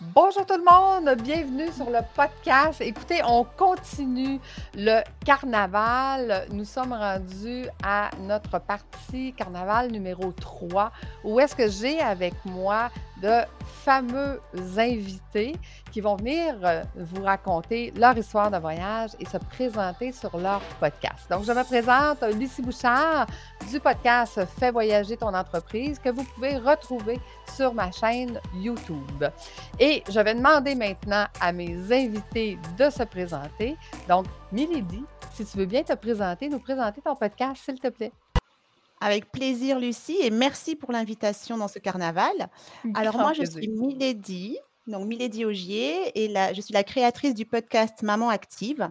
Bonjour tout le monde, bienvenue sur le podcast. Écoutez, on continue le carnaval. Nous sommes rendus à notre partie carnaval numéro 3, où est-ce que j'ai avec moi de fameux invités qui vont venir euh, vous raconter leur histoire de voyage et se présenter sur leur podcast. Donc, je me présente Lucie Bouchard du podcast Fais voyager ton entreprise que vous pouvez retrouver sur ma chaîne YouTube. Et je vais demander maintenant à mes invités de se présenter. Donc, Milady, si tu veux bien te présenter, nous présenter ton podcast, s'il te plaît. Avec plaisir, Lucie, et merci pour l'invitation dans ce carnaval. Alors, moi, je suis Milady, donc Milady Augier, et je suis la créatrice du podcast Maman Active,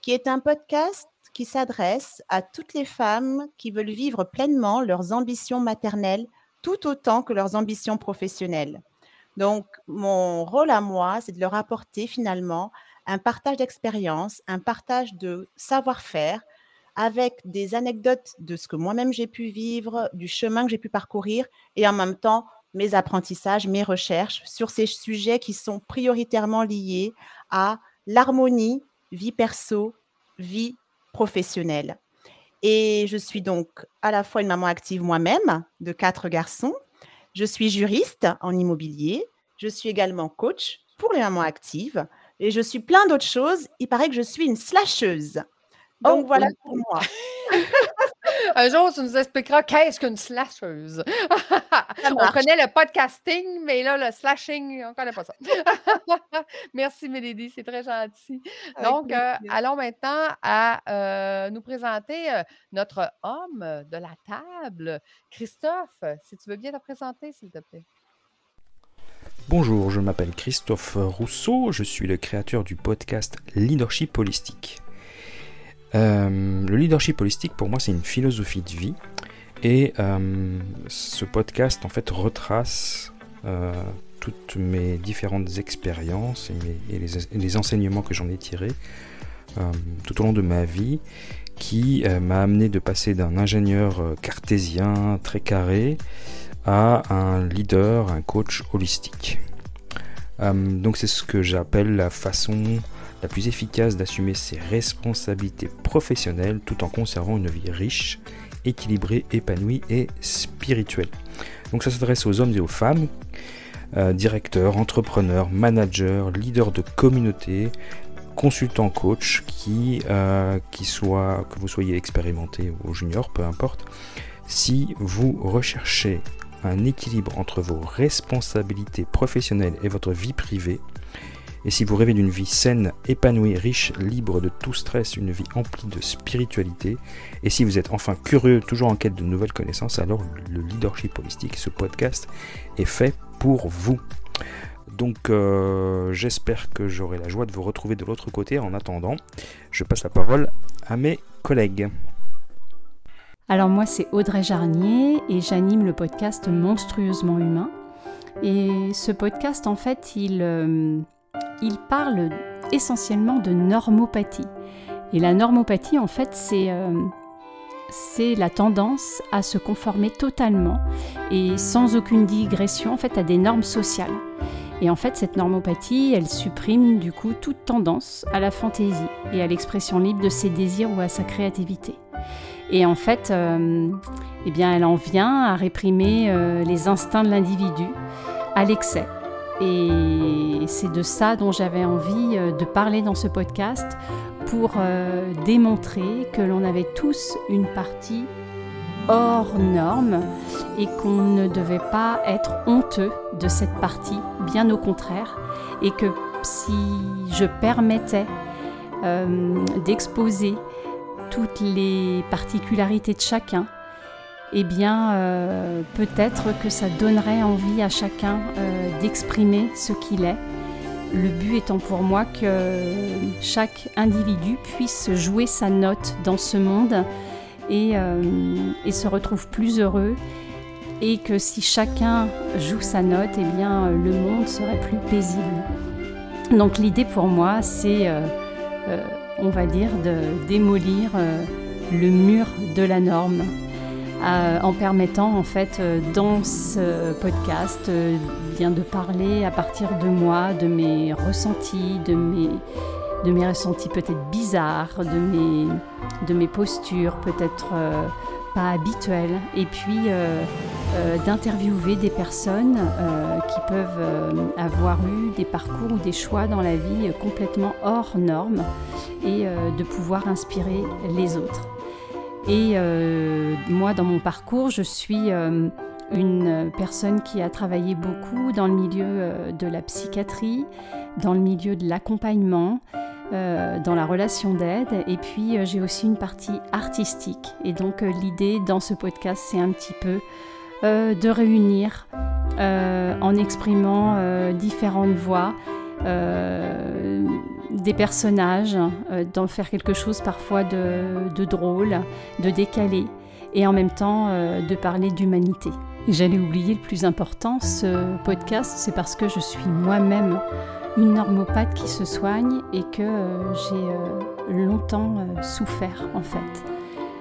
qui est un podcast qui s'adresse à toutes les femmes qui veulent vivre pleinement leurs ambitions maternelles tout autant que leurs ambitions professionnelles. Donc, mon rôle à moi, c'est de leur apporter finalement un partage d'expérience, un partage de savoir-faire, avec des anecdotes de ce que moi-même j'ai pu vivre, du chemin que j'ai pu parcourir et en même temps mes apprentissages, mes recherches sur ces sujets qui sont prioritairement liés à l'harmonie, vie perso, vie professionnelle. Et je suis donc à la fois une maman active moi-même de quatre garçons. Je suis juriste en immobilier. Je suis également coach pour les mamans actives. Et je suis plein d'autres choses. Il paraît que je suis une slasheuse. Donc oh, voilà pour moi. Un jour, tu nous expliqueras qu'est-ce qu'une slasheuse. on connaît le podcasting, mais là, le slashing, on ne connaît pas ça. Merci, Mélodie, c'est très gentil. Donc, euh, allons maintenant à euh, nous présenter euh, notre homme de la table, Christophe. Si tu veux bien te présenter, s'il te plaît. Bonjour, je m'appelle Christophe Rousseau, je suis le créateur du podcast Leadership Holistique. Euh, le leadership holistique, pour moi, c'est une philosophie de vie. Et euh, ce podcast, en fait, retrace euh, toutes mes différentes expériences et, les, enseignements que j'en ai tirés tout au long de ma vie, qui m'a amené de passer d'un ingénieur cartésien très carré à un leader, un coach holistique. donc c'est ce que j'appelle la façon la plus efficace d'assumer ses responsabilités professionnelles tout en conservant une vie riche, équilibrée, épanouie et spirituelle. Donc ça s'adresse aux hommes et aux femmes, euh, directeurs, entrepreneurs, managers, leaders de communauté, consultants, coach, qui, euh, que vous soyez expérimenté ou junior, peu importe. Si vous recherchez un équilibre entre vos responsabilités professionnelles et votre vie privée, et si vous rêvez d'une vie saine, épanouie, riche, libre de tout stress, une vie emplie de spiritualité, et si vous êtes enfin curieux, toujours en quête de nouvelles connaissances, alors le leadership holistique, ce podcast, est fait pour vous. Donc euh, j'espère que j'aurai la joie de vous retrouver de l'autre côté. En attendant, je passe la parole à mes collègues. Alors moi c'est Audrey Jarnier et j'anime le podcast Monstrueusement Humain. Et ce podcast en fait il, euh, il parle essentiellement de normopathie. Et la normopathie, en fait, c'est euh, c'est la tendance à se conformer totalement et sans aucune digression en fait à des normes sociales. Et en fait, cette normopathie, elle supprime du coup toute tendance à la fantaisie et à l'expression libre de ses désirs ou à sa créativité. Et en fait, euh, eh bien, elle en vient à réprimer euh, les instincts de l'individu à l'excès et c'est de ça dont j'avais envie euh, de parler dans ce podcast pour euh, démontrer que l'on avait tous une partie hors norme et qu'on ne devait pas être honteux de cette partie, bien au contraire, et que si je permettais euh, d'exposer toutes les particularités de chacun, eh bien, euh, peut-être que ça donnerait envie à chacun euh, d'exprimer ce qu'il est. Le but étant pour moi que chaque individu puisse jouer sa note dans ce monde et, euh, et se retrouve plus heureux. Et que si chacun joue sa note, eh bien, le monde serait plus paisible. Donc l'idée pour moi, c'est, on va dire, de démolir le mur de la norme euh, en permettant en fait euh, dans ce podcast euh, bien de parler à partir de moi, de mes ressentis, de mes, ressentis peut-être bizarres, de mes, de mes postures peut-être pas habituelles, et puis d'interviewer des personnes qui peuvent avoir eu des parcours ou des choix dans la vie complètement hors normes, et de pouvoir inspirer les autres. Et moi, dans mon parcours, je suis une personne qui a travaillé beaucoup dans le milieu de la psychiatrie, dans le milieu de l'accompagnement, euh, dans la relation d'aide. Et puis euh, j'ai aussi une partie artistique. Et donc euh, l'idée dans ce podcast, c'est un petit peu de réunir en exprimant différentes voix. Des personnages, d'en faire quelque chose parfois de, drôle, de décalé, et en même temps de parler d'humanité. J'allais oublier le plus important, ce podcast, c'est parce que je suis moi-même une normopathe qui se soigne et que euh, j'ai euh, longtemps euh, souffert en fait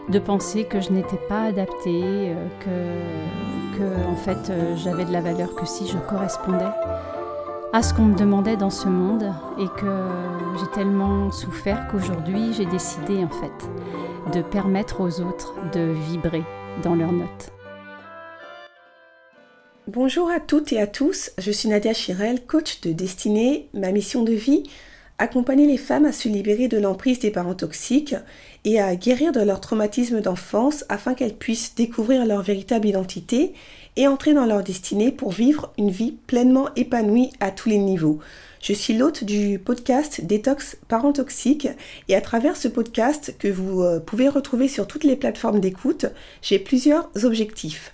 de penser que je n'étais pas adaptée, que, que en fait j'avais de la valeur que si je correspondais à ce qu'on me demandait dans ce monde et que j'ai tellement souffert qu'aujourd'hui j'ai décidé en fait de permettre aux autres de vibrer dans leurs notes. Bonjour à toutes et à tous, je suis Nadia Chirel, coach de destinée. Ma mission de vie, accompagner les femmes à se libérer de l'emprise des parents toxiques et à guérir de leur traumatisme d'enfance afin qu'elles puissent découvrir leur véritable identité et entrer dans leur destinée pour vivre une vie pleinement épanouie à tous les niveaux. Je suis l'hôte du podcast Détox Parents Toxiques et à travers ce podcast que vous euh, pouvez retrouver sur toutes les plateformes d'écoute, j'ai plusieurs objectifs.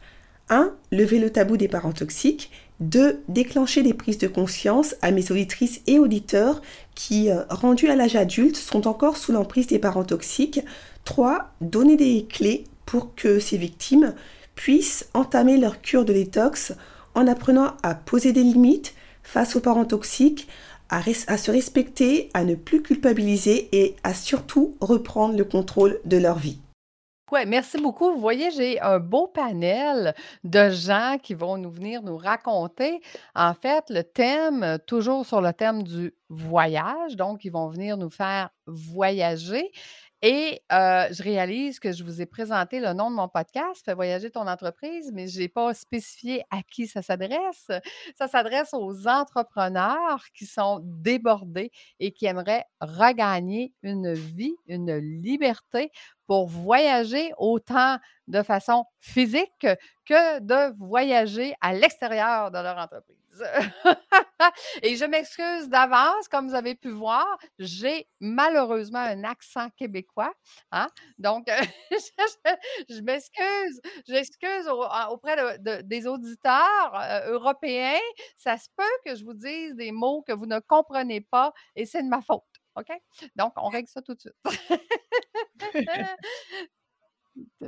1. Lever le tabou des parents toxiques. 2. Déclencher des prises de conscience à mes auditrices et auditeurs qui, euh, rendus à l'âge adulte, sont encore sous l'emprise des parents toxiques. 3. Donner des clés pour que ces victimes puissent entamer leur cure de détox en apprenant à poser des limites face aux parents toxiques, à, se respecter, à ne plus culpabiliser et à surtout reprendre le contrôle de leur vie. Oui, merci beaucoup. Vous voyez, j'ai un beau panel de gens qui vont nous venir nous raconter, en fait, le thème, toujours sur le thème du voyage. Donc, ils vont venir nous faire voyager. Et je réalise que je vous ai présenté le nom de mon podcast, Fais voyager ton entreprise, mais je n'ai pas spécifié à qui ça s'adresse. Ça s'adresse aux entrepreneurs qui sont débordés et qui aimeraient regagner une vie, une liberté pour voyager autant de façon physique que de voyager à l'extérieur de leur entreprise. Et je m'excuse d'avance, comme vous avez pu voir, j'ai malheureusement un accent québécois. Hein? Donc, je, m'excuse. J'excuse auprès des auditeurs euh, européens. Ça se peut que je vous dise des mots que vous ne comprenez pas et c'est de ma faute. OK? Donc, on règle ça tout de suite.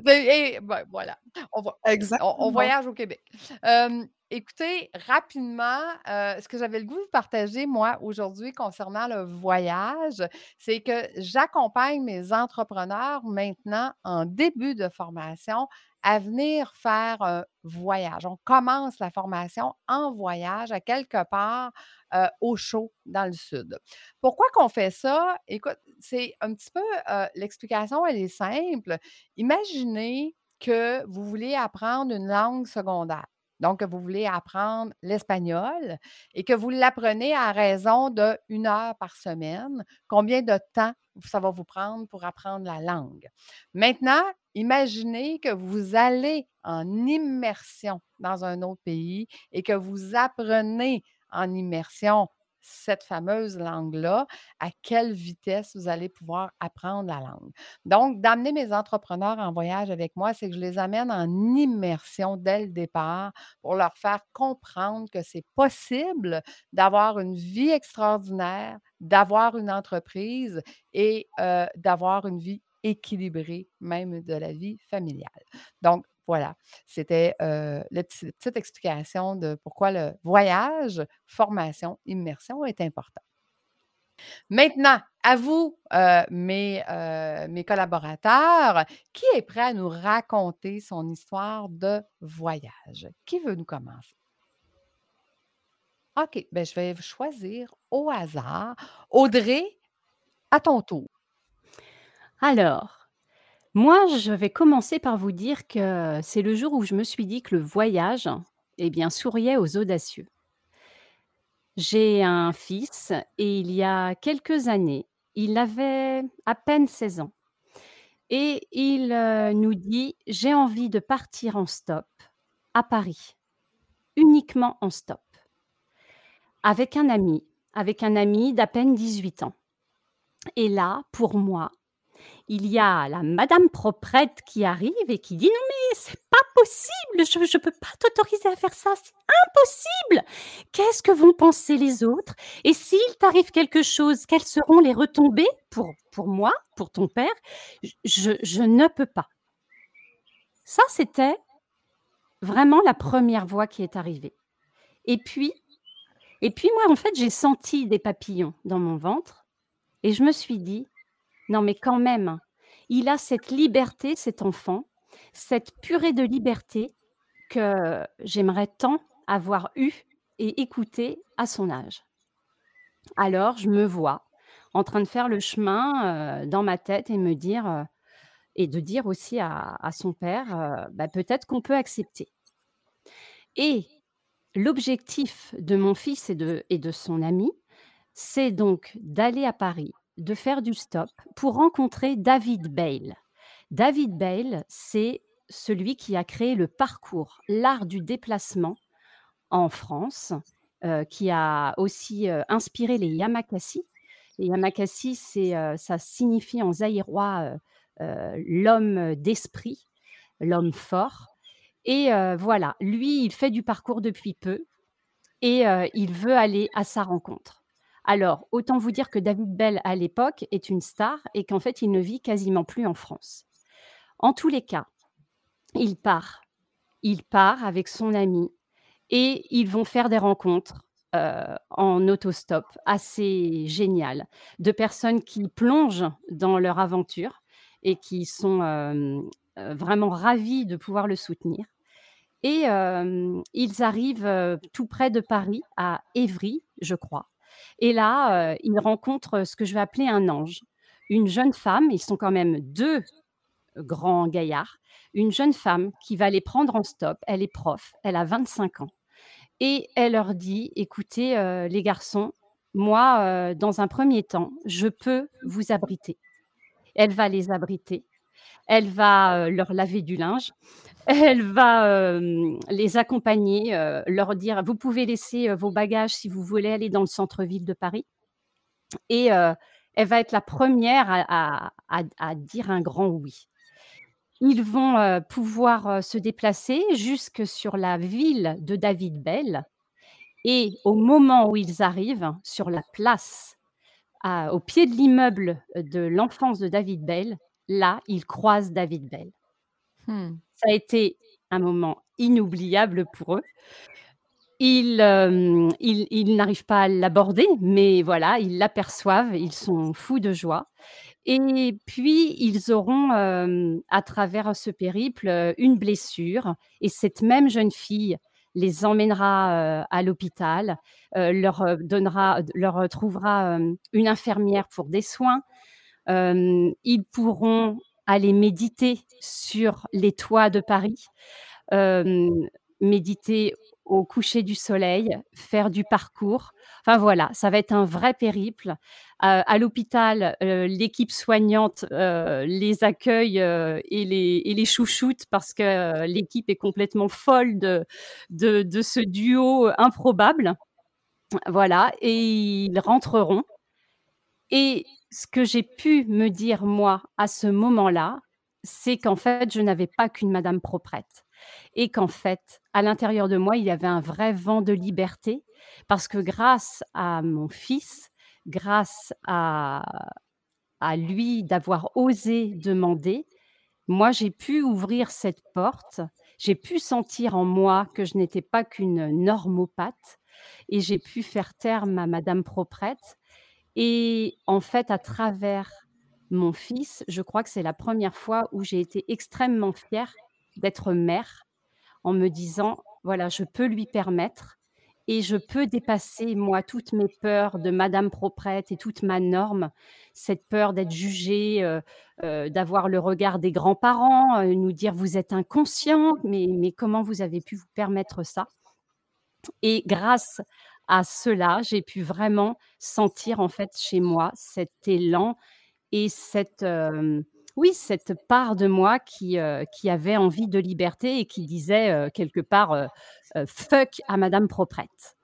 Et, ben, voilà, on, on, voyage au Québec. Écoutez, rapidement, ce que j'avais le goût de partager, moi, aujourd'hui, concernant le voyage, c'est que j'accompagne mes entrepreneurs maintenant en début de formation à venir faire un voyage. On commence la formation en voyage à quelque part au chaud dans le sud. Pourquoi qu'on fait ça? Écoute, c'est un petit peu, l'explication, elle est simple. Imaginez que vous voulez apprendre une langue secondaire. Donc, vous voulez apprendre l'espagnol et que vous l'apprenez à raison de une heure par semaine. Combien de temps ça va vous prendre pour apprendre la langue? Maintenant, imaginez que vous allez en immersion dans un autre pays et que vous apprenez en immersion cette fameuse langue-là, à quelle vitesse vous allez pouvoir apprendre la langue. Donc, d'amener mes entrepreneurs en voyage avec moi, c'est que je les amène en immersion dès le départ pour leur faire comprendre que c'est possible d'avoir une vie extraordinaire, d'avoir une entreprise et d'avoir une vie équilibrée, même de la vie familiale. Donc, voilà, c'était la petite, explication de pourquoi le voyage, formation, immersion est important. Maintenant, à vous, mes, mes, collaborateurs, qui est prêt à nous raconter son histoire de voyage? Qui veut nous commencer? OK, ben, je vais choisir au hasard. Audrey, à ton tour. Alors, moi, je vais commencer par vous dire que c'est le jour où je me suis dit que le voyage, eh bien, souriait aux audacieux. J'ai un fils et il y a quelques années, il avait à peine 16 ans et il, euh, nous dit: «J'ai envie de partir en stop à Paris, uniquement en stop». Avec un ami, avec un ami d'à peine 18 ans. Et là, pour moi, il y a la madame proprette qui arrive et qui dit: «Non mais c'est pas possible, je je peux pas t'autoriser à faire ça, c'est impossible! Qu'est-ce que vont penser les autres? Et s'il t'arrive quelque chose, quelles seront les retombées pour pour moi, pour ton père? je je ne peux pas». Ça, c'était vraiment la première voix qui est arrivée. Et puis et puis moi, en fait, j'ai senti des papillons dans mon ventre et je me suis dit: «Non mais quand même, il a cette liberté, cet enfant, cette purée de liberté que j'aimerais tant avoir eu et écouté à son âge». Alors je me vois en train de faire le chemin, heu, dans ma tête et me dire, heu et de dire aussi à son père, heu: «Bah, peut-être qu'on peut accepter» et L'objectif de mon fils et de son ami, c'est donc d'aller à Paris, de faire du stop pour rencontrer David Bale. David Bale, c'est celui qui a créé le parcours, l'art du déplacement en France, heu, qui a aussi, heu, inspiré les Yamakasi. Les Yamakasi, c'est, heu, ça signifie en zaïrois, l'homme d'esprit, l'homme fort et voilà, lui, il fait du parcours depuis peu et il veut aller à sa rencontre. Alors, autant vous dire que David Bell, à l'époque, est une star et qu'en fait, il ne vit quasiment plus en France. En tous les cas, il part. Il part avec son ami et ils vont faire des rencontres en autostop assez géniales, de personnes qui plongent dans leur aventure et qui sont euh, vraiment ravis de pouvoir le soutenir. Et ils arrivent tout près de Paris, à Évry, je crois. Et là, ils rencontrent ce que je vais appeler un ange, une jeune femme. Ils sont quand même deux grands gaillards. Une jeune femme qui va les prendre en stop. Elle est prof, elle a 25 ans. Et elle leur dit, écoutez, les garçons, moi, dans un premier temps, je peux vous abriter. Elle va les abriter elle va leur laver du linge, elle va les accompagner, leur dire vous pouvez laisser vos bagages si vous voulez aller dans le centre-ville de Paris. Et elle va être la première à, dire un grand oui. Ils vont pouvoir se déplacer jusque sur la ville de David Bell. Et au moment où ils arrivent sur la place, au pied de l'immeuble de l'enfance de David Bell, là, ils croisent David Bell. Mmh. Ça a été un moment inoubliable pour eux. Ils, n'arrivent pas à l'aborder, mais voilà, ils l'aperçoivent, ils sont fous de joie. Et puis, ils auront, à travers ce périple, une blessure. Et cette même jeune fille les emmènera à l'hôpital, leur donnera, leur trouvera une infirmière pour des soins ils pourront aller méditer sur les toits de Paris, méditer au coucher du soleil, faire du parcours. Enfin voilà, ça va être un vrai périple. à l'hôpital, l'équipe soignante les accueille et, les, et les chouchoute parce que l'équipe est complètement folle de, de, de, ce duo improbable. Voilà, et ils rentreront. Et ce que j'ai pu me dire, moi, à ce moment-là, c'est qu'en fait, je n'avais pas qu'une Madame proprette. Et qu'en fait, à l'intérieur de moi, il y avait un vrai vent de liberté, parce que grâce à mon fils, grâce à, à lui d'avoir osé demander, moi, j'ai pu ouvrir cette porte, j'ai pu sentir en moi que je n'étais pas qu'une normopathe, et j'ai pu faire terme à Madame proprette, et en fait, à travers mon fils, je crois que c'est la première fois où j'ai été extrêmement fière d'être mère en me disant: «Voilà, je peux lui permettre» et je peux dépasser, moi, toutes mes peurs de madame proprette et toute ma norme. Cette peur d'être jugée, euh, euh, d'avoir le regard des grands-parents, euh, nous dire: «Vous êtes inconsciente, mais mais comment vous avez pu vous permettre ça?» et grâce à cela, j'ai pu vraiment sentir, en fait, chez moi, cet élan et cette, oui, cette part de moi qui, qui avait envie de liberté et qui disait, quelque part, «Fuck à madame proprette».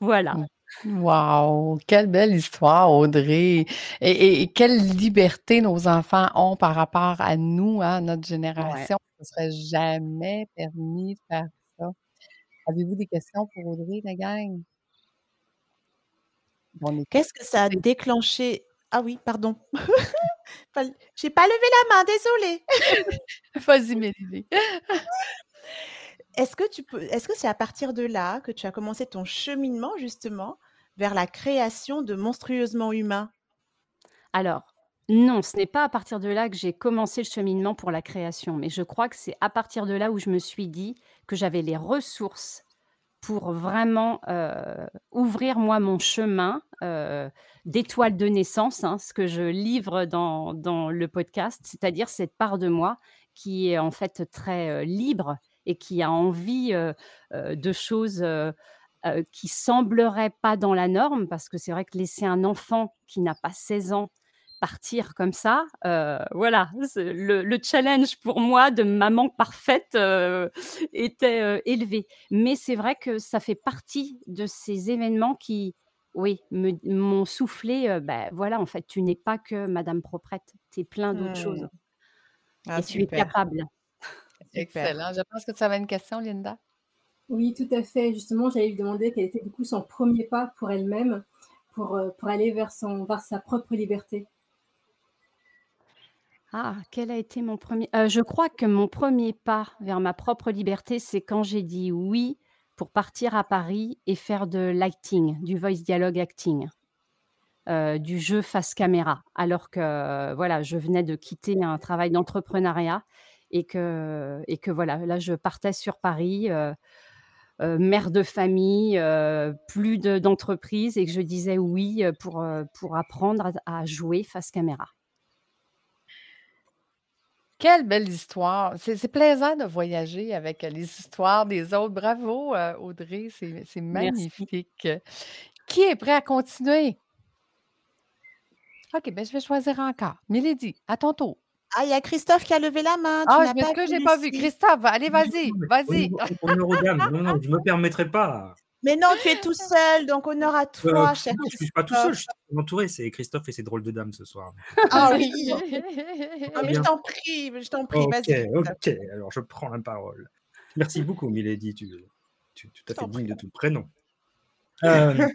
Voilà. Waouh! Quelle belle histoire, Audrey! Et quelle liberté nos enfants ont par rapport à nous, hein, notre génération. On ne serait jamais permis de faire ça. Avez-vous des questions pour Audrey, la gang? Qu'est-ce que ça a déclenché? Ah oui, pardon. J'ai pas levé la main, désolée. Vas-y, Mélanie. Est-ce que tu peux est-ce que c'est à partir de là que tu as commencé ton cheminement justement vers la création de Monstrueusement Humain? Alors, non, ce n'est pas à partir de là que j'ai commencé le cheminement pour la création, mais je crois que c'est à partir de là où je me suis dit que j'avais les ressources pour vraiment, ouvrir moi mon chemin, d'étoile de naissance, hein, ce que je livre dans dans le podcast, c'est-à-dire cette part de moi qui est en fait très, libre et qui a envie, de choses, qui sembleraient pas dans la norme. Parce que c'est vrai que laisser un enfant qui n'a pas 16 ans partir comme ça, voilà, le challenge pour moi de maman parfaite, était, élevé. Mais c'est vrai que ça fait partie de ces événements qui, oui, m'ont soufflé, ben voilà, en fait, tu n'es pas que madame proprette, tu es plein d'autres choses mmh. Ah et tu es capable. Excellent. Je pense que tu avais une question, Linda? Oui, tout à fait. Justement, j'allais lui demander quel était du coup son premier pas pour elle-même, pour, pour aller vers son vers sa propre liberté. Ah, quel a été mon premier euh, je crois que mon premier pas vers ma propre liberté, c'est quand j'ai dit «oui» pour partir à Paris et faire de l'acting, du voice dialogue acting, euh, du jeu face caméra. Alors que, voilà, je venais de quitter un travail d'entrepreneuriat et que voilà, là, je partais sur Paris, euh, mère de famille, plus d'entreprise et que je disais «oui», pour, pour apprendre à jouer face caméra. Quelle belle histoire! C'est plaisant de voyager avec, les histoires des autres. Bravo, Audrey, c'est magnifique. Qui est prêt à continuer? OK, ben, je vais choisir encore. Mélodie, à ton tour. Ah, il y a Christophe qui a levé la main, Ah, je m'excuse, j'ai pas vu. Christophe, allez, vas-y, vas-y. Non, non, je me permettrai pas. Mais non, tu es tout seul, donc honneur à toi, Euh, cher non, je suis pas tout seul, je suis entouré. C'est Christophe et ses drôles de dames ce soir. Ah oui. Ah, mais je t'en prie, je t'en prie, OK, vas-y. OK. Alors, je prends la parole. Merci beaucoup, Milady. Tu, tu es tout à fait digne de ton prénom. Euh,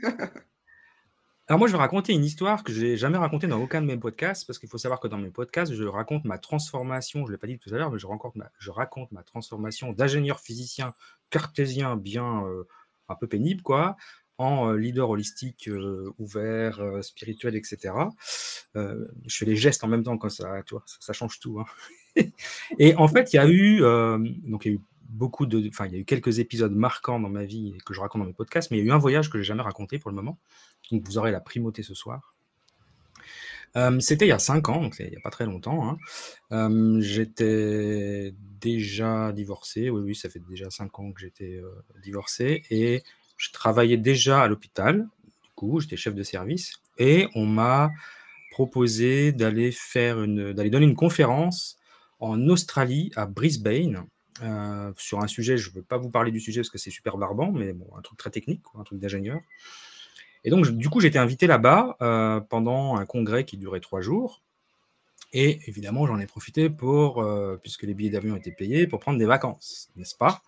alors, moi, je vais raconter une histoire que je n'ai jamais racontée dans aucun de mes podcasts, parce qu'il faut savoir que dans mes podcasts, je raconte ma transformation, je ne l'ai pas dit tout à l'heure, mais je raconte ma, je raconte ma transformation d'ingénieur physicien cartésien bien euh, un peu pénible, quoi, en euh, leader holistique euh, ouvert, euh, spirituel, etc. Je fais les gestes en même temps quand ça, tu ça, change tout. hein. Et en fait, il y a eu, donc il y a eu beaucoup de, enfin, il y a eu quelques épisodes marquants dans ma vie que je raconte dans mes podcasts, mais il y a eu un voyage que j'ai jamais raconté pour le moment. Donc vous aurez la primauté ce soir. C'était il y a cinq ans, donc il n'y a pas très longtemps. hein. J'étais déjà divorcé, oui, oui, ça fait déjà cinq ans que j'étais euh, divorcé, et je travaillais déjà à l'hôpital, du coup, j'étais chef de service, et on m'a proposé d'aller faire une, d'aller donner une conférence en Australie, à Brisbane, sur un sujet, je ne veux pas vous parler du sujet parce que c'est super barbant, mais bon, un truc très technique, un truc d'ingénieur. Et donc, du coup, j'étais invité là-bas euh, pendant un congrès qui durait trois jours. Et évidemment, j'en ai profité pour, euh, puisque les billets d'avion étaient payés, pour prendre des vacances, n'est-ce pas?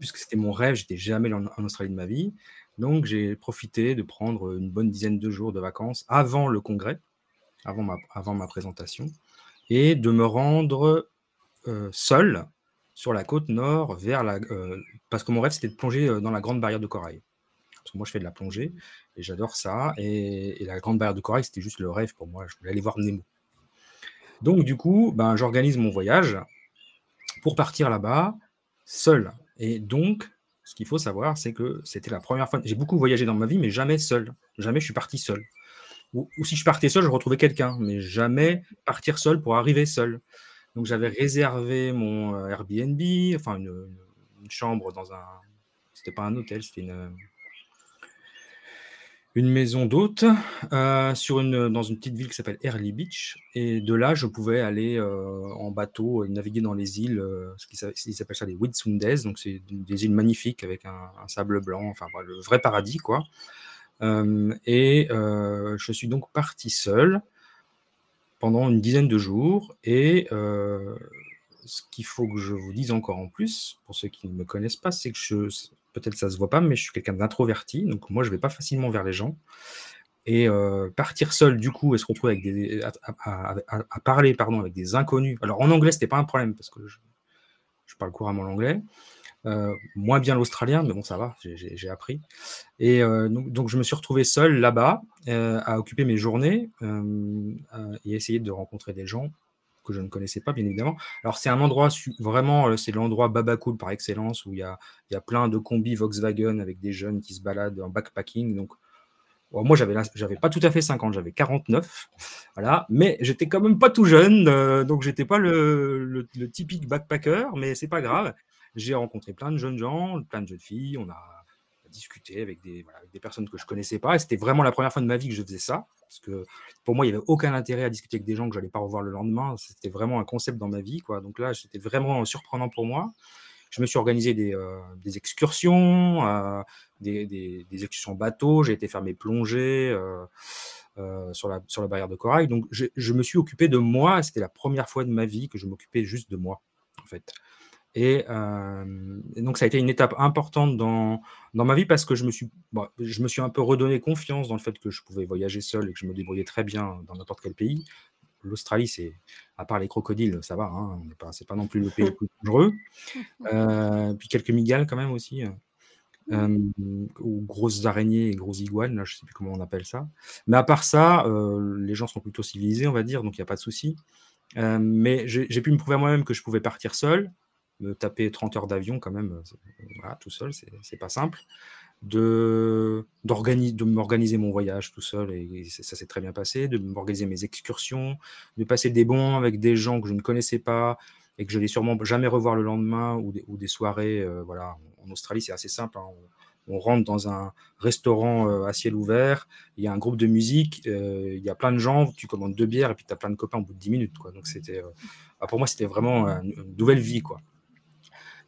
Puisque c'était mon rêve, j'étais jamais en, Australie de ma vie. Donc, j'ai profité de prendre une bonne dizaine de jours de vacances avant le congrès, avant ma, avant ma présentation, et de me rendre euh, seul sur la côte nord vers la, parce que mon rêve, c'était de plonger dans la grande barrière de corail. Parce que moi, je fais de la plongée et j'adore ça. Et, et la grande barrière de corail, c'était juste le rêve pour moi. Je voulais aller voir Nemo. Donc, du coup, ben, j'organise mon voyage pour partir là-bas seul. Et donc, ce qu'il faut savoir, c'est que c'était la première fois. J'ai beaucoup voyagé dans ma vie, mais jamais seul. Jamais je suis parti seul. Ou, si je partais seul, je retrouvais quelqu'un, mais jamais partir seul pour arriver seul. Donc j'avais réservé mon euh, Airbnb, enfin une, une chambre dans un. C'était pas un hôtel, c'était une une maison d'hôte euh, sur une, dans une petite ville qui s'appelle Early Beach. Et de là, je pouvais aller euh, en bateau, euh, naviguer dans les îles, ce qu'ils s'appelle ça des Whitsundays. Donc, c'est des îles magnifiques avec un, sable blanc, enfin, le vrai paradis, quoi. et je suis donc parti seul pendant une dizaine de jours. Et ce qu'il faut que je vous dise encore en plus, pour ceux qui ne me connaissent pas, c'est que je, peut-être ça se voit pas, mais je suis quelqu'un d'introverti, donc moi je vais pas facilement vers les gens. Et euh, partir seul, du coup, et se retrouver avec à, parler pardon, avec des inconnus. Alors en anglais, c'était pas un problème parce que je, parle couramment l'anglais. Euh, moins bien l'australien, mais bon, ça va, j'ai appris. Et euh, donc, donc, je me suis retrouvé seul là-bas à occuper mes journées et essayer de rencontrer des gens que je ne connaissais pas, bien évidemment. Alors, c'est un endroit vraiment, euh, c'est l'endroit Babacool par excellence, où il y a, y a plein de combis Volkswagen avec des jeunes qui se baladent en backpacking. Donc, moi, j'avais, j'avais pas tout à fait 50, j'avais 49. Voilà. Mais j'étais quand même pas tout jeune, euh, donc j'étais pas le, le, typique backpacker, mais c'est pas grave. J'ai rencontré plein de jeunes gens, plein de jeunes filles. On a discuter avec des, personnes que je connaissais pas. Et c'était vraiment la première fois de ma vie que je faisais ça. Parce que pour moi, il n'y avait aucun intérêt à discuter avec des gens que je n'allais pas revoir le lendemain. C'était vraiment un concept dans ma vie. Quoi. Donc là, c'était vraiment surprenant pour moi. Je me suis organisé des, euh, des excursions, euh, des, des, des, excursions bateau. J'ai été faire mes plongées euh, sur, la, sur la barrière de corail. Donc je, je me suis occupé de moi. C'était la première fois de ma vie que je m'occupais juste de moi, en fait. Euh, et, donc, ça a été une étape importante dans, dans ma vie parce que je me, suis, je me suis un peu redonné confiance dans le fait que je pouvais voyager seul et que je me débrouillais très bien dans n'importe quel pays. L'Australie, c'est, à part les crocodiles, ça va, hein, c'est pas non plus le pays le plus dangereux. Euh, puis quelques migales quand même aussi. Euh, ou grosses araignées et grosses iguanes, là, je sais plus comment on appelle ça. Mais à part ça, les gens sont plutôt civilisés, on va dire, donc il n'y a pas de souci. mais j'ai, j'ai pu me prouver à moi-même que je pouvais partir seul, me taper 30 heures d'avion quand même, voilà, tout seul, c'est pas simple. De, de m'organiser mon voyage tout seul, et, ça s'est très bien passé, de m'organiser mes excursions, de passer des bons avec des gens que je ne connaissais pas et que je n'allais sûrement jamais revoir le lendemain, ou des, soirées, euh, voilà, en Australie c'est assez simple, hein, on, rentre dans un restaurant euh, à ciel ouvert, il y a un groupe de musique, euh, il y a plein de gens, tu commandes deux bières et puis tu as plein de copains au bout de 10 minutes. Quoi. Donc c'était, bah, pour moi, c'était vraiment une, une, nouvelle vie. Quoi.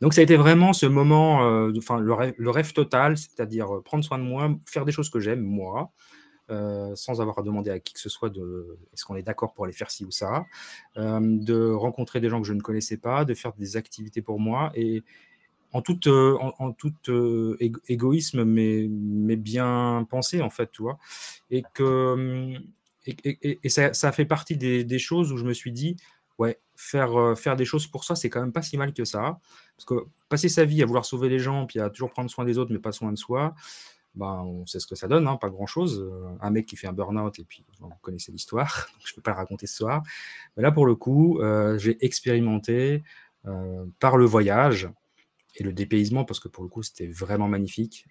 Donc ça a été vraiment ce moment, euh, le, rêve, total, c'est-à-dire euh, prendre soin de moi, faire des choses que j'aime moi, euh, sans avoir à demander à qui que ce soit de est-ce qu'on est d'accord pour aller faire ci ou ça, de rencontrer des gens que je ne connaissais pas, de faire des activités pour moi et en tout, en, égoïsme, mais, mais bien pensé en fait, tu vois, et que et, ça, ça, fait partie des, choses où je me suis dit ouais, faire, euh, faire des choses pour soi, c'est quand même pas si mal que ça. Parce que passer sa vie à vouloir sauver les gens, puis à toujours prendre soin des autres, mais pas soin de soi, ben, on sait ce que ça donne, hein, pas grand-chose. Euh, un mec qui fait un burn-out, et puis vous connaissez l'histoire, je ne peux pas le raconter ce soir. Mais là, pour le coup, euh, j'ai expérimenté par le voyage et le dépaysement, parce que pour le coup, c'était vraiment magnifique,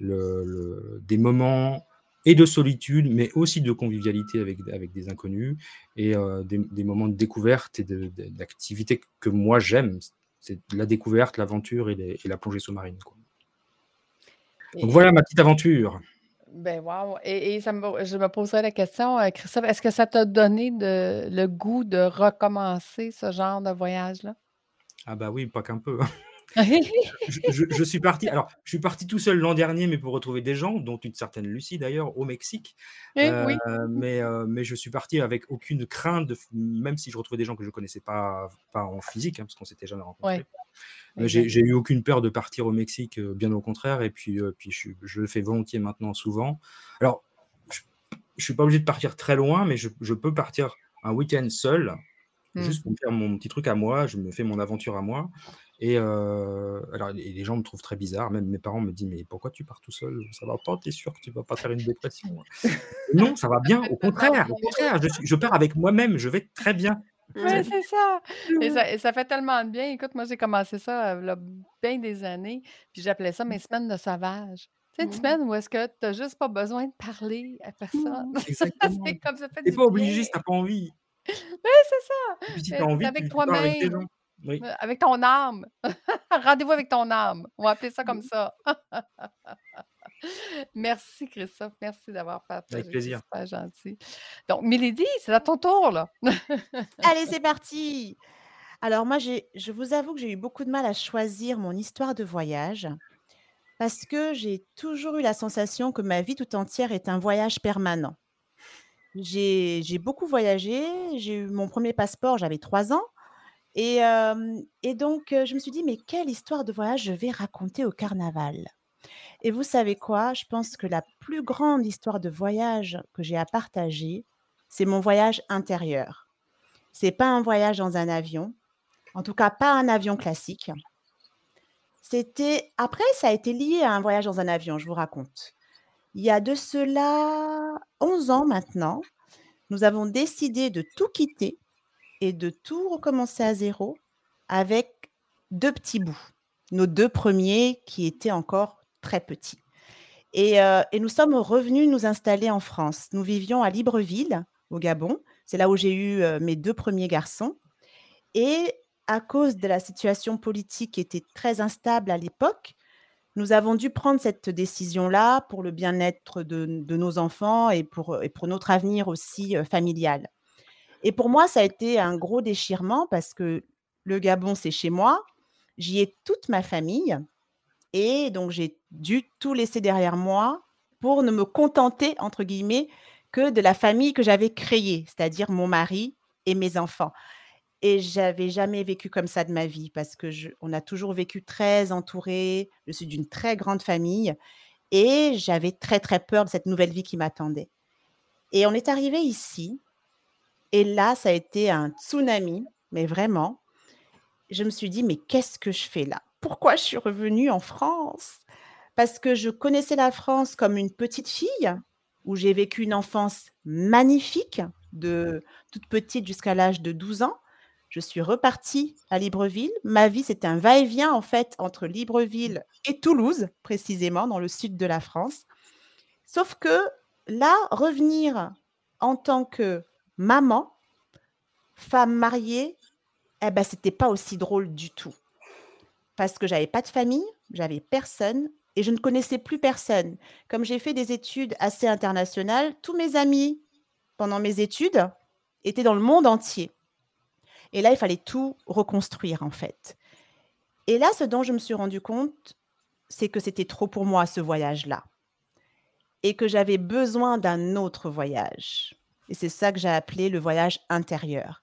le, des moments et de solitude, mais aussi de convivialité avec, avec des inconnus et euh, des, moments de découverte et d'activité que moi j'aime. C'est la découverte, l'aventure et, la plongée sous-marine. Donc voilà ma petite aventure. Ben wow. Et, ça je me poserais la question, euh, Christophe, est-ce que ça t'a donné de, le goût de recommencer ce genre de voyage-là? Ah bah oui, pas qu'un peu. Je, suis parti. Alors, je suis parti tout seul l'an dernier, mais pour retrouver des gens, dont une certaine Lucie d'ailleurs, au Mexique. Eh oui. Euh, mais, euh, mais je suis parti avec aucune crainte, de, même si je retrouvais des gens que je ne connaissais pas, pas en physique, hein, parce qu'on s'était jamais rencontrés. J'ai eu aucune peur de partir au Mexique, euh, bien au contraire. Et puis, puis je, je, le fais volontiers maintenant, souvent. Alors, je ne suis pas obligé de partir très loin, mais je, je peux partir un week-end seul, mmh. juste pour faire mon petit truc à moi. Je me fais mon aventure à moi. Et alors, les gens me trouvent très bizarre. Même mes parents me disent Mais pourquoi tu pars tout seul? Ça va pas T'es sûr que tu vas pas faire une dépression Non, ça va bien. Au contraire, au contraire, je, je pars avec moi-même. Je vais très bien. Oui, c'est ça. Et ça ça fait tellement de bien. Écoute, moi, j'ai commencé ça, il y a bien des années, puis j'appelais ça mes semaines de sauvage. Sais, une semaine où est-ce que tu n'as juste pas besoin de parler à personne. Exactement. C'est comme ça fait du pas obligé si tu pas envie. Oui, c'est ça. Euh, envie, avec avec toi-même. Oui. heu, avec ton âme. Rendez-vous avec ton âme. On va appeler ça comme ça. Merci Christophe, merci d'avoir Avec partagé, c'est plaisir. super gentil. Donc Milady, c'est à ton tour là. Allez, c'est parti. Alors moi, j'ai je vous avoue que j'ai eu beaucoup de mal à choisir mon histoire de voyage parce que j'ai toujours eu la sensation que ma vie tout entière est un voyage permanent. J'ai beaucoup voyagé, j'ai eu mon premier passeport, j'avais 3 ans et donc je me suis dit: «Mais quelle histoire de voyage je vais raconter au carnaval?» et vous savez quoi? Je pense que la plus grande histoire de voyage que j'ai à partager, c'est mon voyage intérieur. C'est pas un voyage dans un avion, en tout cas pas un avion classique. C'était après ça a été lié à un voyage dans un avion, je vous raconte. Il y a de cela 11 ans maintenant, nous avons décidé de tout quitter et de tout recommencer à zéro avec 2 petits bouts. Nos 2 premiers qui étaient encore très petits et et nous sommes revenus nous installer en France. Nous vivions à Libreville, au Gabon. C'est là où j'ai eu, heu, mes 2 premiers garçons et à cause de la situation politique qui était très instable à l'époque, nous avons dû prendre cette décision-là pour le bien-être de nos enfants et pour, notre avenir aussi, heu, familial. Et pour moi, ça a été un gros déchirement parce que le Gabon, c'est chez moi, j'y ai toute ma famille et donc j'ai dû tout laisser derrière moi pour ne me «contenter» entre guillemets que de la famille que j'avais créée, c'est-à-dire mon mari et mes enfants et j'avais jamais vécu comme ça de ma vie parce que on a toujours vécu très entourés. Je suis d'une très grande famille et j'avais très, très peur de cette nouvelle vie qui m'attendait et on est arrivé ici et là, ça a été un tsunami, mais vraiment. Je me suis dit: «Mais qu'est-ce que je fais là? Pourquoi je suis revenue en France?» parce que je connaissais la France comme une petite fille, où j'ai vécu une enfance magnifique, de toute petite jusqu'à l'âge de 12 ans. Je suis repartie à Libreville. Ma vie, c'était un va-et-vient en fait entre Libreville et Toulouse, précisément dans le sud de la France. Sauf que là, revenir en tant que maman, femme mariée, eh bah, c'était pas aussi drôle du tout. Parce que j'avais pas de famille, j'avais personne et je ne connaissais plus personne. Comme j'ai fait des études assez internationales, tous mes amis pendant mes études étaient dans le monde entier et là, il fallait tout reconstruire en fait et là, ce dont je me suis rendu compte, c'est que c'était trop pour moi ce voyage-là et que j'avais besoin d'un autre voyage et c'est ça que j'ai appelé le voyage intérieur.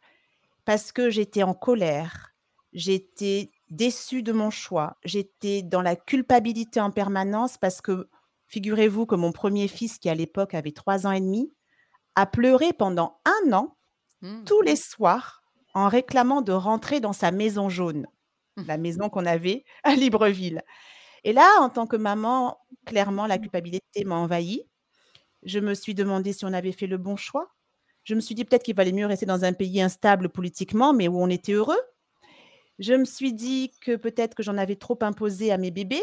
Parce que j'étais en colère, j'étais déçue de mon choix, j'étais dans la culpabilité en permanence parce que figurez-vous que mon premier fils, qui à l'époque avait 3 ans et demi, a pleuré pendant 1 an, Mmh. tous les soirs, en réclamant de rentrer dans sa maison jaune, Mmh. la maison qu'on avait à Libreville et là, en tant que maman, clairement, la culpabilité m'a envahie. Je me suis demandé si on avait fait le bon choix. Je me suis dit: «Peut-être qu'il valait mieux rester dans un pays instable politiquement, mais où on était heureux». Je me suis dit que peut-être que j'en avais trop imposé à mes bébés.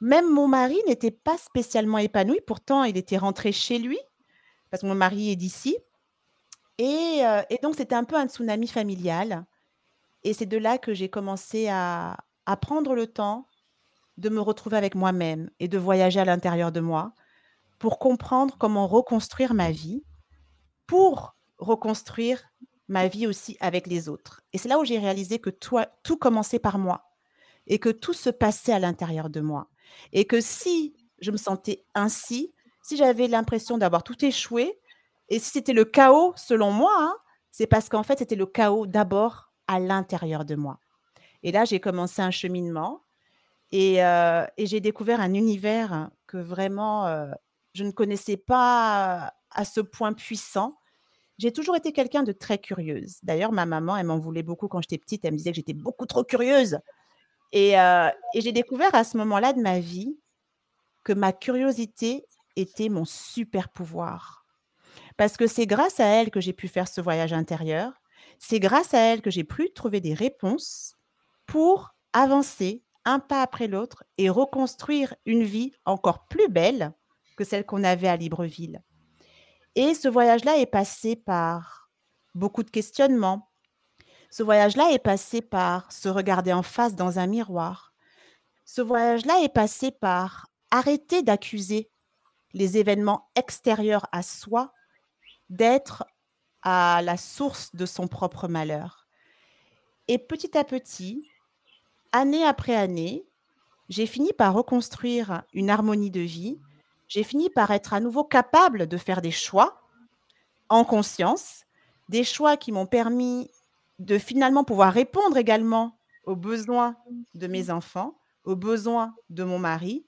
Même mon mari n'était pas spécialement épanoui, pourtant il était rentré chez lui, parce que mon mari est d'ici et heu et donc c'était un peu un tsunami familial. Et c'est de là que j'ai commencé à prendre le temps de me retrouver avec moi-même et de voyager à l'intérieur de moi pour comprendre comment reconstruire ma vie, pour reconstruire ma vie aussi avec les autres. Et c'est là où j'ai réalisé que tout commençait par moi et que tout se passait à l'intérieur de moi. Et que si je me sentais ainsi, si j'avais l'impression d'avoir tout échoué et si c'était le chaos selon moi, hein, c'est parce qu'en fait, c'était le chaos d'abord à l'intérieur de moi et là, j'ai commencé un cheminement et et j'ai découvert un univers que vraiment, heu, je ne connaissais pas à ce point puissant. J'ai toujours été quelqu'un de très curieuse. D'ailleurs, ma maman, elle m'en voulait beaucoup quand j'étais petite. Elle me disait que j'étais beaucoup trop curieuse et et j'ai découvert à ce moment-là de ma vie que ma curiosité était mon super pouvoir. Parce que c'est grâce à elle que j'ai pu faire ce voyage intérieur. c'est grâce à elle que j'ai pu trouver des réponses pour avancer un pas après l'autre et reconstruire une vie encore plus belle que celle qu'on avait à Libreville. Et ce voyage-là est passé par beaucoup de questionnements. Ce voyage-là est passé par se regarder en face dans un miroir. Ce voyage-là est passé par arrêter d'accuser les événements extérieurs à soi d'être à la source de son propre malheur. Et petit à petit, année après année, j'ai fini par reconstruire une harmonie de vie. J'ai fini par être à nouveau capable de faire des choix en conscience, des choix qui m'ont permis de finalement pouvoir répondre également aux besoins de mes enfants, aux besoins de mon mari,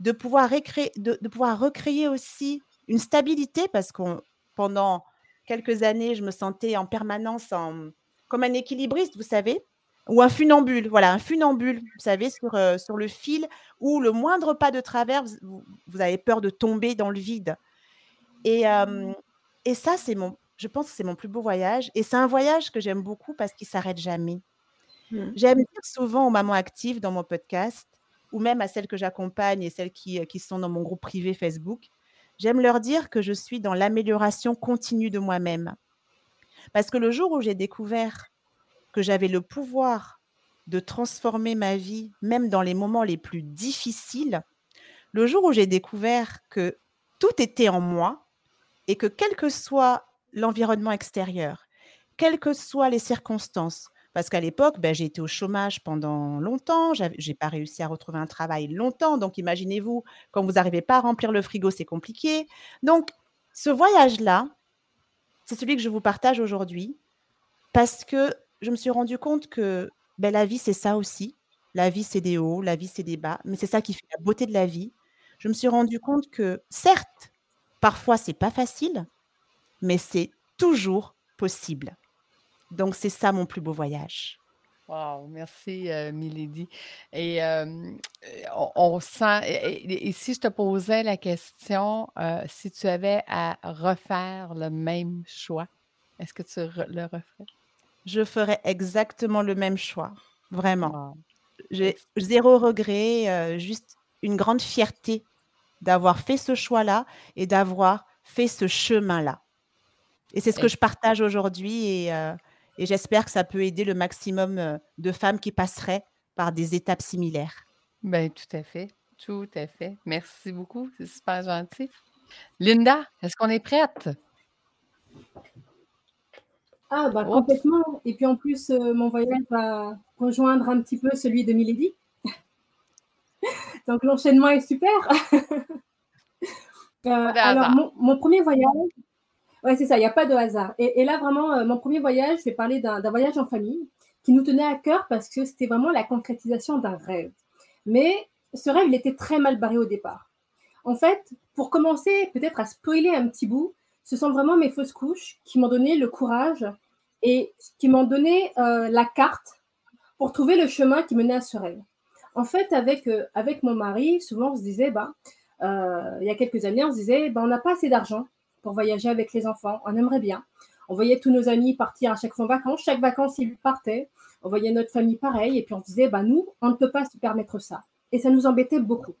de pouvoir, recréer, de, pouvoir recréer aussi une stabilité parce que pendant quelques années, je me sentais en permanence en, comme un équilibriste, vous savez, ou un funambule, voilà, un funambule, vous savez, sur, euh, sur le fil, où le moindre pas de travers, vous, avez peur de tomber dans le vide. Et, et ça, c'est mon, je pense que c'est mon plus beau voyage. Et c'est un voyage que j'aime beaucoup parce qu'il s'arrête jamais. Mmh. J'aime dire souvent aux mamans actives dans mon podcast, ou même à celles que j'accompagne et celles qui, euh, qui sont dans mon groupe privé Facebook, j'aime leur dire que je suis dans l'amélioration continue de moi-même. Parce que le jour où j'ai découvert que j'avais le pouvoir de transformer ma vie, même dans les moments les plus difficiles, le jour où j'ai découvert que tout était en moi et que quel que soit l'environnement extérieur, quelles que soient les circonstances, parce qu'à l'époque, ben, j'ai été au chômage pendant longtemps, je n'ai pas réussi à retrouver un travail longtemps, donc imaginez-vous, quand vous n'arrivez pas à remplir le frigo, c'est compliqué. Donc, ce voyage-là, c'est celui que je vous partage aujourd'hui, parce que je me suis rendu compte que ben, la vie, c'est ça aussi. La vie, c'est des hauts, la vie, c'est des bas, mais c'est ça qui fait la beauté de la vie. Je me suis rendu compte que, certes, parfois, c'est pas facile, mais c'est toujours possible. Donc, c'est ça mon plus beau voyage. Wow, merci, euh, Milady. Et euh, on, sent, et, si je te posais la question, euh, si tu avais à refaire le même choix, est-ce que tu le referais? je ferais exactement le même choix, vraiment. J'ai zéro regret, euh, juste une grande fierté d'avoir fait ce choix-là et d'avoir fait ce chemin-là. Et c'est ce que je partage aujourd'hui et, euh, j'espère que ça peut aider le maximum euh, de femmes qui passeraient par des étapes similaires. Ben, tout à fait, tout à fait. Merci beaucoup, c'est super gentil. Linda, est-ce qu'on est prête? Ah, bah complètement. Et puis en plus, euh, mon voyage va rejoindre un petit peu celui de Milady. Donc l'enchaînement est super. Euh, alors, mon, premier voyage, ouais, c'est ça, il n'y a pas de hasard. Et, là, vraiment, euh, mon premier voyage, je vais parler d'un voyage en famille qui nous tenait à cœur parce que c'était vraiment la concrétisation d'un rêve. Mais ce rêve, il était très mal barré au départ. En fait, pour commencer peut-être à spoiler un petit bout, ce sont vraiment mes fausses couches qui m'ont donné le courage et qui m'ont donné euh, la carte pour trouver le chemin qui menait à ce rêve. En fait, avec, euh, avec mon mari, souvent on se disait, bah, il y a quelques années, on se disait, bah, on n'a pas assez d'argent pour voyager avec les enfants, on aimerait bien. On voyait tous nos amis partir à chaque fois en vacances, chaque vacances ils partaient, on voyait notre famille pareil, et puis on se disait, bah, nous, on ne peut pas se permettre ça. Et ça nous embêtait beaucoup.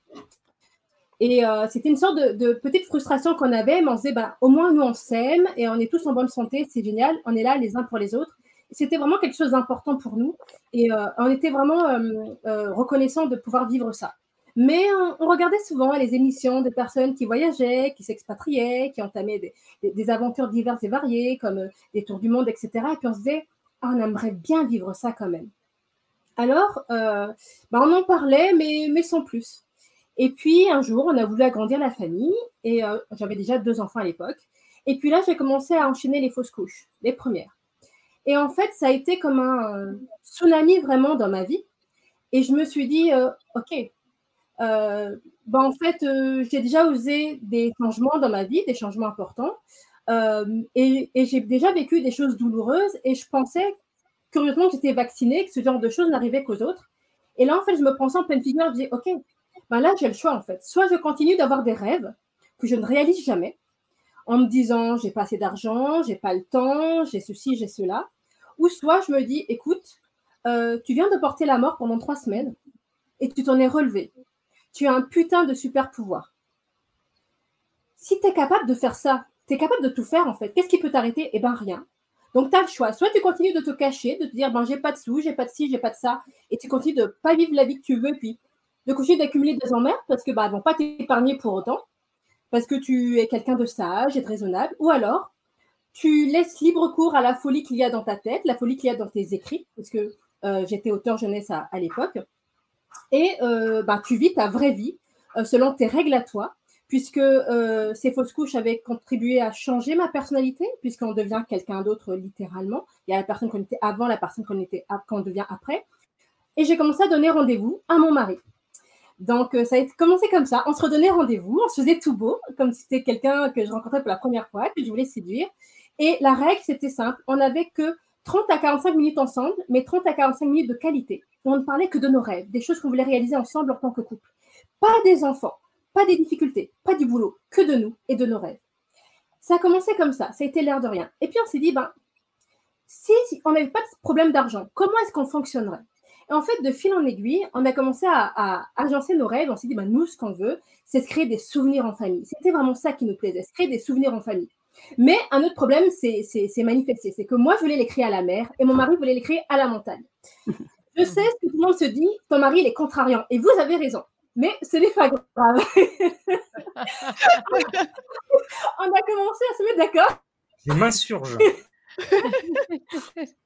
Et euh, c'était une sorte de, petite frustration qu'on avait, mais on se disait, bah, au moins nous on s'aime et on est tous en bonne santé, c'est génial, on est là les uns pour les autres. C'était vraiment quelque chose d'important pour nous et euh, on était vraiment euh, reconnaissants de pouvoir vivre ça. Mais on, regardait souvent les émissions de personnes qui voyageaient, qui s'expatriaient, qui entamaient des, aventures diverses et variées, comme des tours du monde, etc. Et puis on se disait, ah, on aimerait bien vivre ça quand même. Alors, bah, on en parlait, mais, sans plus. Et puis un jour, on a voulu agrandir la famille et euh, j'avais déjà deux enfants à l'époque. Et puis là, j'ai commencé à enchaîner les fausses couches, les premières. Et en fait, ça a été comme un euh, tsunami vraiment dans ma vie. Et je me suis dit, euh, OK, ben en fait, j'ai déjà osé des changements dans ma vie, des changements importants. et, et j'ai déjà vécu des choses douloureuses et je pensais, curieusement, que j'étais vaccinée, que ce genre de choses n'arrivait qu'aux autres. Et là, en fait, je me prends ça en pleine figure, je dis, OK, ben là, j'ai le choix en fait. Soit je continue d'avoir des rêves que je ne réalise jamais, en me disant j'ai pas assez d'argent, j'ai pas le temps, j'ai ceci, j'ai cela, Ou soit je me dis, écoute, euh, tu viens de porter la mort pendant trois semaines et tu t'en es relevé. Tu as un putain de super pouvoir. Si tu es capable de faire ça, tu es capable de tout faire en fait. Qu'est-ce qui peut t'arrêter? Eh bien rien. Donc tu as le choix. Soit tu continues de te cacher, de te dire ben j'ai pas de sous, j'ai pas de ci, j'ai pas de ça, et tu continues de pas vivre la vie que tu veux, puis de continuer d'accumuler des emmerdes parce que bah vont pas t'épargner pour autant, parce que tu es quelqu'un de sage et de raisonnable, ou alors tu laisses libre cours à la folie qu'il y a dans ta tête, la folie qu'il y a dans tes écrits, parce que euh, j'étais auteur jeunesse à, l'époque, et euh, bah, tu vis ta vraie vie euh, selon tes règles à toi, puisque ces fausses couches avaient contribué à changer ma personnalité, puisqu'on devient quelqu'un d'autre littéralement. Il y a la personne qu'on était avant, la personne qu'on était devient après. Et j'ai commencé à donner rendez-vous à mon mari. Donc, ça a commencé comme ça. On se redonnait rendez-vous, on se faisait tout beau, comme si c'était quelqu'un que je rencontrais pour la première fois, que je voulais séduire. Et la règle, c'était simple. On n'avait que 30 à 45 minutes ensemble, mais 30 à 45 minutes de qualité. On ne parlait que de nos rêves, des choses qu'on voulait réaliser ensemble en tant que couple. Pas des enfants, pas des difficultés, pas du boulot, que de nous et de nos rêves. Ça a commencé comme ça, ça a été l'air de rien. Et puis on s'est dit, ben, si, on n'avait pas de problème d'argent, comment est-ce qu'on fonctionnerait? Et en fait, de fil en aiguille, on a commencé à, agencer nos rêves. On s'est dit, ben, nous, ce qu'on veut, c'est se créer des souvenirs en famille. C'était vraiment ça qui nous plaisait, se créer des souvenirs en famille. Mais un autre problème c'est manifesté. C'est que moi, je voulais l'écrire à la mer et mon mari voulait l'écrire à la montagne. Je sais ce que tout le monde se dit, ton mari, il est contrariant. Et vous avez raison. Mais ce n'est pas grave. On a commencé à se mettre d'accord. Je m'insurge.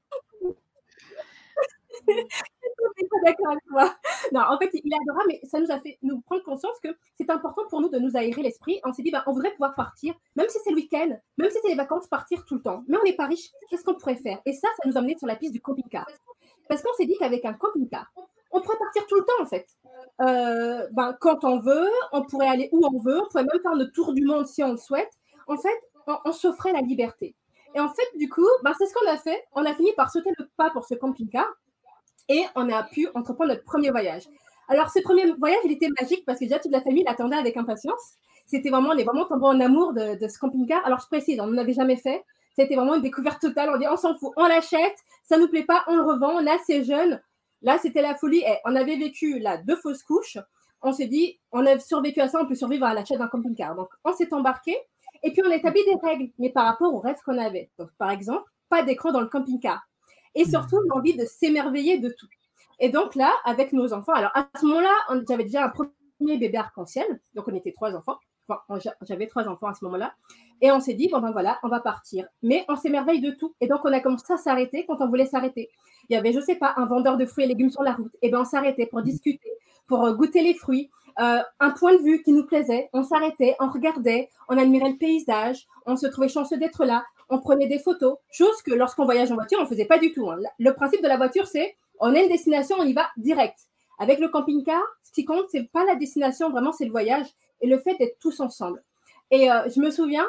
pas d'accord avec toi. Non, en fait, il est adorable, mais ça nous a fait nous prendre conscience que c'est important pour nous de nous aérer l'esprit. On s'est dit, bah, on voudrait pouvoir partir, même si c'est le week-end, même si c'est les vacances, partir tout le temps. Mais on n'est pas riche, qu'est-ce qu'on pourrait faire? Et ça, ça nous a amené sur la piste du camping-car. Parce qu'on s'est dit qu'avec un camping-car, on pourrait partir tout le temps, en fait. Euh, ben, quand on veut, on pourrait aller où on veut, on pourrait même faire le tour du monde si on le souhaite. En fait, on, s'offrait la liberté. Et en fait, du coup, ben, c'est ce qu'on a fait. On a fini par sauter le pas pour ce camping-car et on a pu entreprendre notre premier voyage. Alors, ce premier voyage, il était magique parce que déjà toute la famille l'attendait avec impatience. C'était vraiment, on est vraiment tombé en amour de, ce camping-car. Alors, je précise, on n'en avait jamais fait. C'était vraiment une découverte totale. On dit, on s'en fout, on l'achète, ça nous plaît pas, on le revend. Là, c'est jeune. Là, c'était la folie. Et on avait vécu là deux fausses couches. On s'est dit, on a survécu à ça, on peut survivre à l'achat d'un camping-car. Donc, on s'est embarqué. Et puis, on a établi des règles, mais par rapport aux rêves qu'on avait. Donc, par exemple, pas d'écran dans le camping-car et surtout l'envie de s'émerveiller de tout. Et donc là, avec nos enfants, alors à ce moment-là, j'avais déjà un premier bébé arc-en-ciel, donc on était trois enfants. J'avais trois enfants à ce moment-là. Et on s'est dit, bon ben voilà, on va partir. Mais on s'émerveille de tout. Et donc on a commencé à s'arrêter quand on voulait s'arrêter. Il y avait, je sais pas, un vendeur de fruits et légumes sur la route. Et ben on s'arrêtait pour discuter, pour euh, goûter les fruits. Euh, un point de vue qui nous plaisait, on s'arrêtait, on regardait, on admirait le paysage, on se trouvait chanceux d'être là, on prenait des photos, chose que lorsqu'on voyage en voiture, on ne faisait pas du tout. Hein. Le principe de la voiture, c'est on a une destination, on y va direct. Avec le camping-car, ce qui compte, c'est pas la destination, vraiment, c'est le voyage et le fait d'être tous ensemble. Et euh, je me souviens,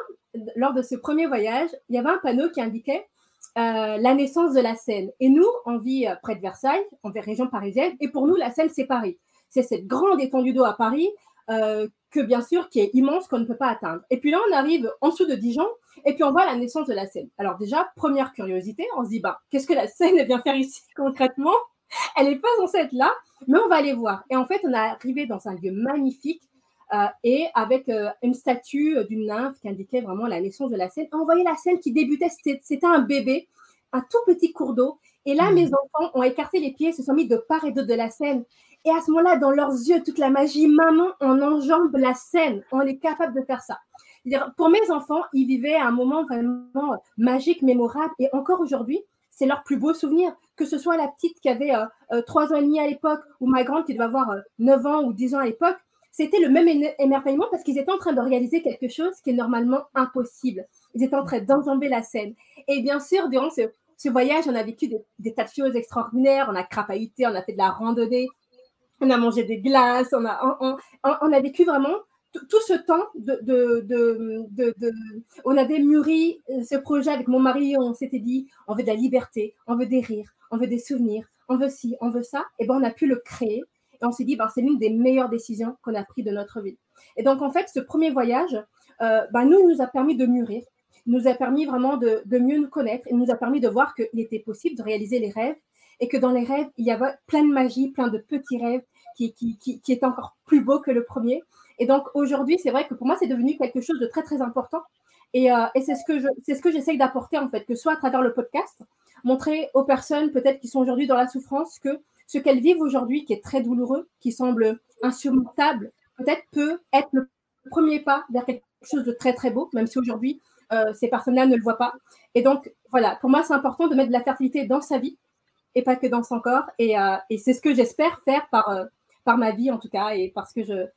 lors de ce premier voyage, il y avait un panneau qui indiquait euh, la naissance de la Seine. Et nous, on vit euh, près de Versailles, en région parisienne, et pour nous, la Seine, c'est Paris. C'est cette grande étendue d'eau à Paris que, bien sûr, qui est immense, qu'on ne peut pas atteindre. Et puis là, on arrive en dessous de Dijon, et puis on voit la naissance de la Seine. Alors déjà, première curiosité, on se dit, bah, qu'est-ce que la Seine vient faire ici concrètement? Elle n'est pas censée être là, mais on va aller voir. Et en fait, on est arrivé dans un lieu magnifique et avec euh, une statue d'une nymphe qui indiquait vraiment la naissance de la Seine. On voyait la Seine qui débutait, c'était un bébé, un tout petit cours d'eau. Et là, mmh. mes enfants ont écarté les pieds, se sont mis de part et d'autre de la Seine. Et à ce moment-là, dans leurs yeux, toute la magie, maman, on enjambe la Seine. On est capable de faire ça pour mes enfants, ils vivaient un moment vraiment magique, mémorable. Et encore aujourd'hui, c'est leur plus beau souvenir. Que ce soit la petite qui avait euh, euh, trois ans et demi à l'époque, ou ma grande qui devait avoir 9 euh, ans ou 10 ans à l'époque, c'était le même émerveillement parce qu'ils étaient en train de réaliser quelque chose qui est normalement impossible. Ils étaient en train d'enjamber la scène. Et bien sûr, durant ce, voyage, on a vécu des, tas de choses extraordinaires. On a crapahuté, on a fait de la randonnée, on a mangé des glaces, on a, vécu vraiment tout ce temps, de, on avait mûri euh, ce projet avec mon mari, on s'était dit, on veut de la liberté, on veut des rires, on veut des souvenirs, on veut ci, on veut ça, et ben on a pu le créer. Et on s'est dit, ben, c'est l'une des meilleures décisions qu'on a prises de notre vie. Et donc, en fait, ce premier voyage, euh, ben, nous, nous a permis de mûrir. nous a permis vraiment de, mieux nous connaître et nous a permis de voir qu'il était possible de réaliser les rêves et que dans les rêves, il y avait plein de magie, plein de petits rêves qui, qui, encore plus beaux que le premier. Et donc aujourd'hui, c'est vrai que pour moi, c'est devenu quelque chose de très, très important. Et, euh, et c'est ce que c'est ce que j'essaye d'apporter en fait, que soit à travers le podcast, montrer aux personnes peut-être qui sont aujourd'hui dans la souffrance que ce qu'elles vivent aujourd'hui, qui est très douloureux, qui semble insurmontable, peut-être peut être le premier pas vers quelque chose de très très beau, même si aujourd'hui euh, ces personnes-là ne le voient pas. Et donc voilà, pour moi c'est important de mettre de la fertilité dans sa vie et pas que dans son corps. Et, euh, et c'est ce que j'espère faire par, euh, par ma vie en tout cas et parce que je,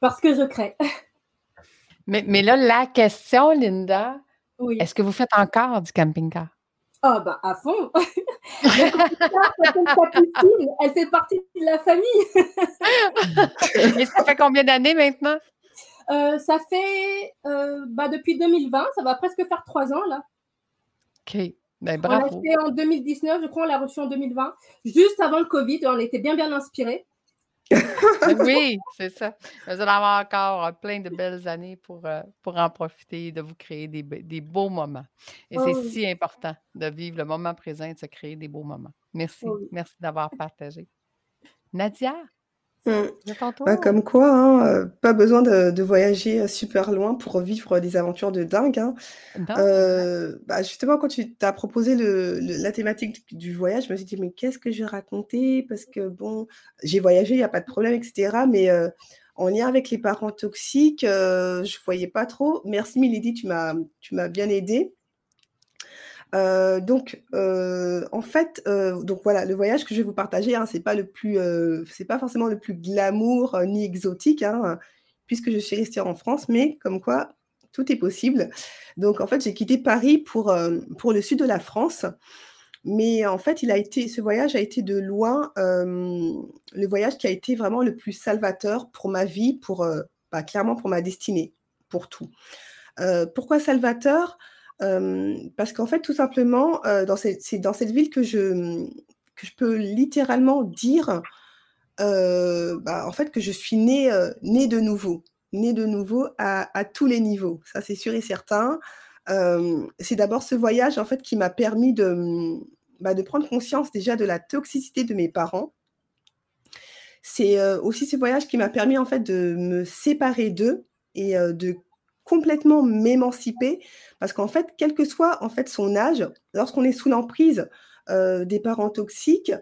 parce que je crée. mais, mais là, la question, Linda, oui. est-ce que vous faites encore du camping-car? Ah, bah, à fond. elle fait partie de la famille. Et ça fait combien d'années maintenant? Euh, ça fait euh, bah, depuis 2020, ça va presque faire trois ans là. OK. Ben, bravo. On l'a fait en 2019, je crois, on l'a reçu en 2020, juste avant le Covid. On était bien, bien inspirés. oui, c'est ça. Vous allez avoir encore euh, plein de belles années pour, euh, pour en profiter, de vous créer des, des beaux moments. Et c'est si important de vivre le moment présent et de se créer des beaux moments. Merci. Oh Merci d'avoir partagé. Nadia? Mmh. comme quoi, hein, euh, pas besoin de, voyager euh, super loin pour vivre des aventures de dingue. Hein. Euh, bah, justement, quand tu t'as proposé le, la thématique du voyage, je me suis dit, mais qu'est-ce que je vais raconter? Parce que bon, j'ai voyagé, il n'y a pas de problème, etc. Mais en lien avec les parents toxiques, je ne voyais pas trop. Merci Milady, tu m'as, tu m'as bien aidé. Euh, donc, euh, en fait, euh, donc voilà, le voyage que je vais vous partager, hein, c'est pas le plus, c'est pas forcément le plus glamour ni exotique, hein, puisque je suis restée en France, mais comme quoi tout est possible. Donc, en fait, j'ai quitté Paris pour pour le sud de la France, mais en fait, il a été, ce voyage a été de loin le voyage qui a été vraiment le plus salvateur pour ma vie, pour bah, clairement pour ma destinée, pour tout. pourquoi salvateur? Parce qu'en fait, tout simplement, c'est dans cette ville que je, que je peux littéralement dire bah, en fait, que je suis née, née de nouveau, née de nouveau à, tous les niveaux. Ça, c'est sûr et certain. c'est d'abord ce voyage en fait qui m'a permis de, bah, de prendre conscience déjà de la toxicité de mes parents. C'est aussi ce voyage qui m'a permis en fait de me séparer d'eux et de complètement m'émanciper parce qu'en fait, quel que soit en fait son âge, lorsqu'on est sous l'emprise euh, des parents toxiques,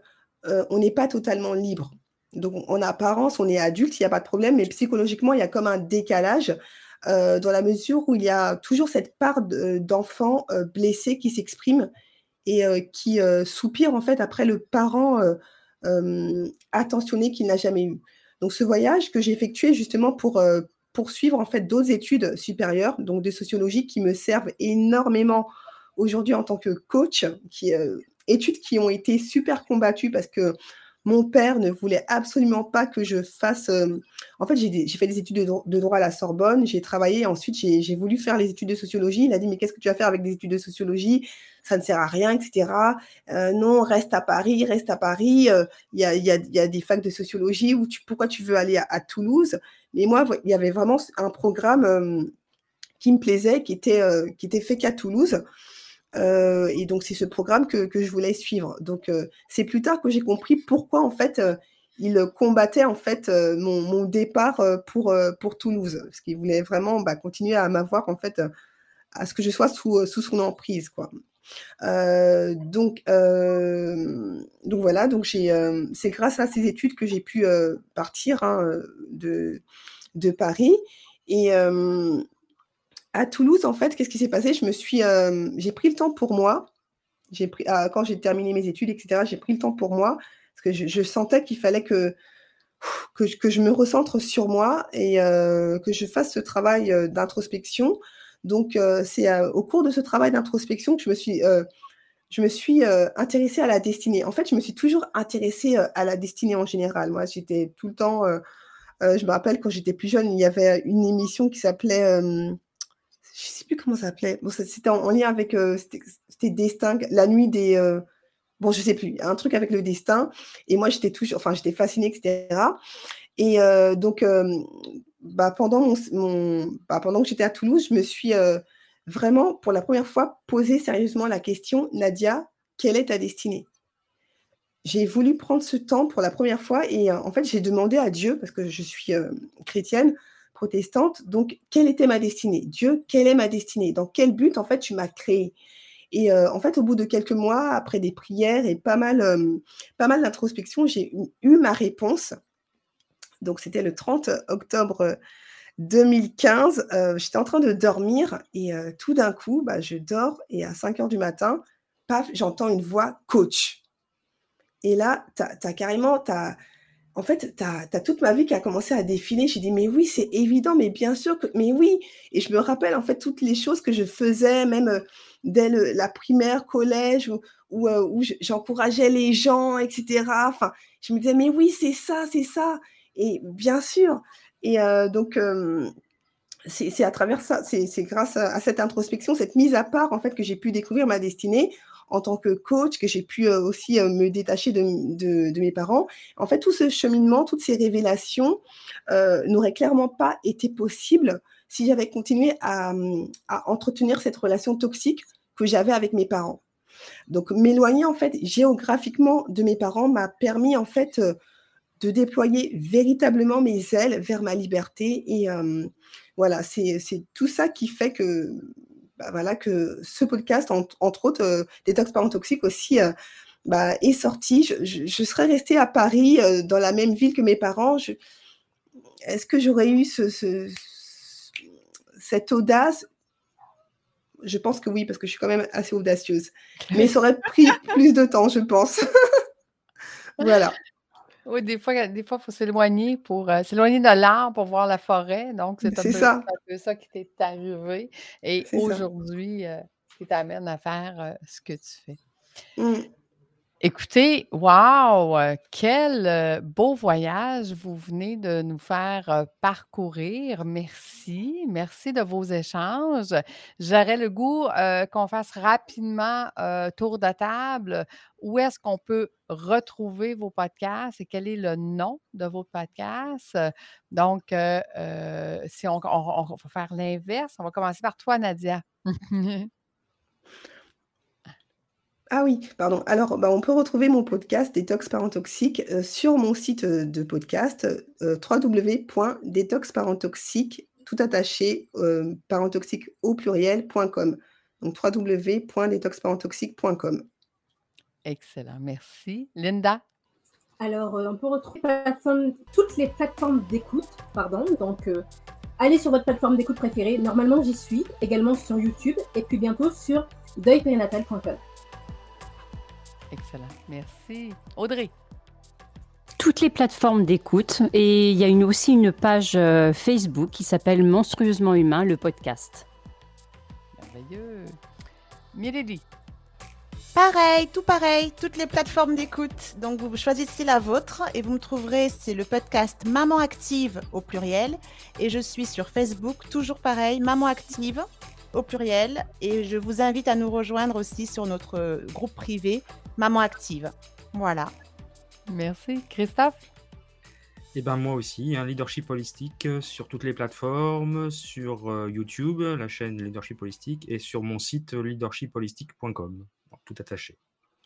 euh, on n'est pas totalement libre. Donc, en apparence, on est adulte, il n'y a pas de problème, mais psychologiquement, il y a comme un décalage euh, dans la mesure où il y a toujours cette part d'enfants blessés qui s'exprime et qui soupire en fait après le parent attentionné qu'il n'a jamais eu. Donc, ce voyage que j'ai effectué justement pour poursuivre en fait d'autres études supérieures, donc de sociologie, qui me servent énormément aujourd'hui en tant que coach, qui, euh, études qui ont été super combattues parce que mon père ne voulait absolument pas que je fasse. Euh, en fait, j'ai fait des études de, droit à la Sorbonne, j'ai travaillé, ensuite j'ai voulu faire les études de sociologie. Il a dit Mais qu'est-ce que tu vas faire avec des études de sociologie? Ça ne sert à rien, etc. Euh, non, reste à Paris, reste à Paris. Il y, a, des facs de sociologie. Pourquoi tu veux aller à Toulouse? Mais moi, il y avait vraiment un programme euh, qui me plaisait, qui était, euh, fait qu'à Toulouse. Euh, et donc, c'est ce programme que, je voulais suivre. Donc, c'est plus tard que j'ai compris pourquoi, en fait, il combattait, en fait, mon, départ pour, pour Toulouse. Parce qu'il voulait vraiment bah, continuer à m'avoir, en fait, à ce que je sois sous, sous son emprise, quoi. Euh, donc, euh, donc voilà, donc j'ai, euh, c'est grâce à ces études que j'ai pu partir hein, de, Paris. Et à Toulouse, en fait, qu'est-ce qui s'est passé? Je me suis, j'ai pris le temps pour moi. J'ai pris, ah, quand j'ai terminé mes études, etc. J'ai pris le temps pour moi parce que je, sentais qu'il fallait que, que, je me recentre sur moi et que je fasse ce travail d'introspection donc, euh, c'est euh, au cours de ce travail d'introspection que je me suis, euh, je me suis intéressée à la destinée. En fait, je me suis toujours intéressée à la destinée en général. Moi, j'étais tout le temps. je me rappelle quand j'étais plus jeune, il y avait une émission qui s'appelait. je ne sais plus comment ça s'appelait. Bon, c'était en, lien avec. c'était Destin, la nuit des bon, je sais plus, un truc avec le destin. Et moi, j'étais toujours, enfin, j'étais fascinée, etc. Et donc, bah, bah, pendant que j'étais à Toulouse, je me suis, euh, vraiment, pour la première fois, poser sérieusement la question, Nadia, quelle est ta destinée? J'ai voulu prendre ce temps pour la première fois et euh, en fait, j'ai demandé à Dieu, parce que je suis euh, chrétienne, protestante, donc quelle était ma destinée? Dieu, quelle est ma destinée? Dans quel but, en fait, tu m'as créé et en fait, au bout de quelques mois, après des prières et pas mal, pas mal d'introspection, j'ai eu, ma réponse. Donc, c'était le 30 octobre 2015, euh, j'étais en train de dormir et euh, tout d'un coup, bah, je dors et à 5 heures du matin, paf, j'entends une voix coach. Et là, tu as, carrément, as, en fait, tu toute ma vie qui a commencé à défiler. J'ai dit, mais oui, c'est évident, mais bien sûr que, mais oui. Et je me rappelle en fait toutes les choses que je faisais, même euh, dès la primaire, collège, où, j'encourageais les gens, etc. Je me disais, mais oui, c'est ça, c'est ça. Et bien sûr, et euh, donc, euh, c'est à travers ça, c'est grâce à, cette introspection, cette mise à part, en fait, que j'ai pu découvrir ma destinée en tant que coach, que j'ai pu euh, aussi me détacher de, mes parents. En fait, tout ce cheminement, toutes ces révélations n'auraient clairement pas été possibles si j'avais continué à, à, entretenir cette relation toxique que j'avais avec mes parents. Donc, m'éloigner, en fait, géographiquement de mes parents m'a permis, en fait, de déployer véritablement mes ailes vers ma liberté. Et voilà, c'est tout ça qui fait que, bah, voilà, que ce podcast, entre autres, euh, Détox Parents Toxiques aussi, euh, bah, est sorti. Je, serais restée à Paris, euh, dans la même ville que mes parents. Est-ce que j'aurais eu ce, cette audace? Je pense que oui, parce que je suis quand même assez audacieuse. Mais ça aurait pris plus de temps, je pense. voilà. Oui, des fois, des fois, il faut s'éloigner pour euh, s'éloigner de l'arbre pour voir la forêt. Donc, c'est un, ça. peu ça qui t'est arrivé. Et aujourd'hui, euh, ce qui t'amène à faire euh, ce que tu fais. Mmh. Écoutez, wow! Quel beau voyage vous venez de nous faire parcourir. Merci. Merci de vos échanges. J'aurais le goût qu'on fasse rapidement tour de table. Où est-ce qu'on peut retrouver vos podcasts et quel est le nom de vos podcasts? Donc, si on, on va faire l'inverse, on va commencer par toi, Nadia. Ah oui, pardon. Alors, bah, on peut retrouver mon podcast Détox Parents Toxiques euh, sur mon site euh, de podcast euh, www.détoxparentoxique tout attaché euh, parentoxique au pluriel.com. Donc www.détoxparentoxique.com. Excellent, merci. Linda? Alors, on peut retrouver toutes les plateformes d'écoute, pardon. Donc, allez sur votre plateforme d'écoute préférée. Normalement, j'y suis, également sur YouTube et puis bientôt sur deuilpérinatal.com. Excellent. Merci. Audrey. Toutes les plateformes d'écoute et il y a une, aussi une page euh, Facebook qui s'appelle Monstrueusement Humain, le podcast. Merveilleux. Milady. Pareil, tout pareil, toutes les plateformes d'écoute. Donc vous choisissez la vôtre et vous me trouverez, c'est le podcast Maman Active au pluriel. Et je suis sur Facebook, toujours pareil, Maman Active au pluriel. Et je vous invite à nous rejoindre aussi sur notre euh, groupe privé Maman Active. Voilà. Merci. Christophe? Et eh ben moi aussi, un leadership holistique euh, sur toutes les plateformes, sur euh, YouTube, la chaîne Leadership Holistique, et sur mon site leadershipholistique.com. tout attaché.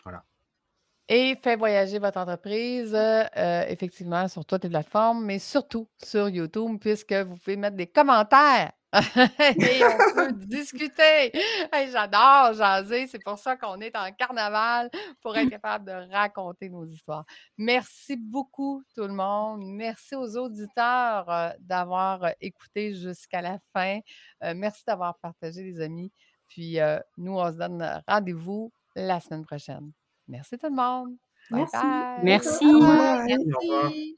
Voilà. Et fait voyager votre entreprise, effectivement, sur toutes les plateformes, mais surtout sur YouTube, puisque vous pouvez mettre des commentaires et on peut discuter. J'adore jaser. C'est pour ça qu'on est en carnaval pour être capable de raconter nos histoires. Merci beaucoup, tout le monde. Merci aux auditeurs euh, d'avoir euh, écouté jusqu'à la fin. Euh, merci d'avoir partagé, les amis. Puis nous, on se donne rendez-vous la semaine prochaine. Merci tout le monde. Merci. Merci. Merci.